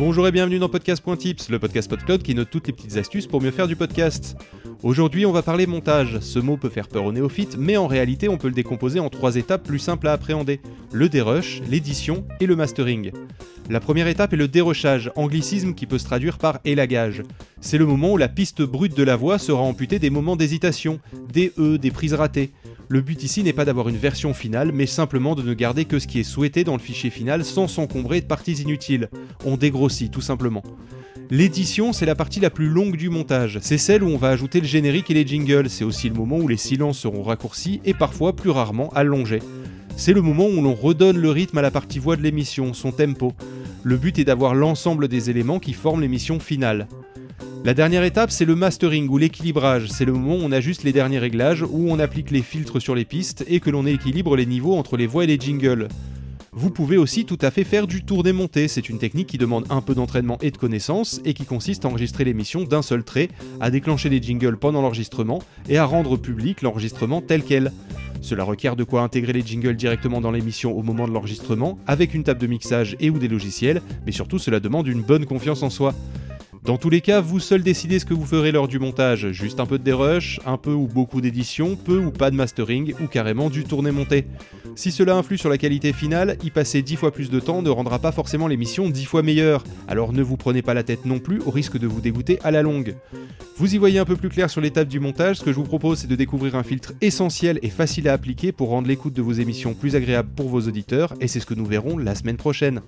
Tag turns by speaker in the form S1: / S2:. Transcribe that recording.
S1: Bonjour et bienvenue dans Podcast.tips, le podcast PodCloud qui note toutes les petites astuces pour mieux faire du podcast. Aujourd'hui, on va parler montage. Ce mot peut faire peur aux néophytes, mais en réalité, on peut le décomposer en trois étapes plus simples à appréhender le dérush, l'édition et le mastering. La première étape est le dérochage, anglicisme qui peut se traduire par élagage. C'est le moment où la piste brute de la voix sera amputée des moments d'hésitation, des E, des prises ratées. Le but ici n'est pas d'avoir une version finale, mais simplement de ne garder que ce qui est souhaité dans le fichier final sans s'encombrer de parties inutiles. On dégrossit tout simplement. L'édition, c'est la partie la plus longue du montage. C'est celle où on va ajouter le générique et les jingles. C'est aussi le moment où les silences seront raccourcis et parfois, plus rarement, allongés. C'est le moment où l'on redonne le rythme à la partie voix de l'émission, son tempo. Le but est d'avoir l'ensemble des éléments qui forment l'émission finale. La dernière étape, c'est le mastering ou l'équilibrage. C'est le moment où on ajuste les derniers réglages, où on applique les filtres sur les pistes et que l'on équilibre les niveaux entre les voix et les jingles. Vous pouvez aussi tout à fait faire du tour démonté, c'est une technique qui demande un peu d'entraînement et de connaissances et qui consiste à enregistrer l'émission d'un seul trait, à déclencher les jingles pendant l'enregistrement et à rendre public l'enregistrement tel quel. Cela requiert de quoi intégrer les jingles directement dans l'émission au moment de l'enregistrement, avec une table de mixage et ou des logiciels, mais surtout cela demande une bonne confiance en soi. Dans tous les cas, vous seul décidez ce que vous ferez lors du montage, juste un peu de dérush, un peu ou beaucoup d'édition, peu ou pas de mastering, ou carrément du tourné monté. Si cela influe sur la qualité finale, y passer 10 fois plus de temps ne rendra pas forcément l'émission 10 fois meilleure, alors ne vous prenez pas la tête non plus au risque de vous dégoûter à la longue. Vous y voyez un peu plus clair sur l'étape du montage, ce que je vous propose c'est de découvrir un filtre essentiel et facile à appliquer pour rendre l'écoute de vos émissions plus agréable pour vos auditeurs, et c'est ce que nous verrons la semaine prochaine.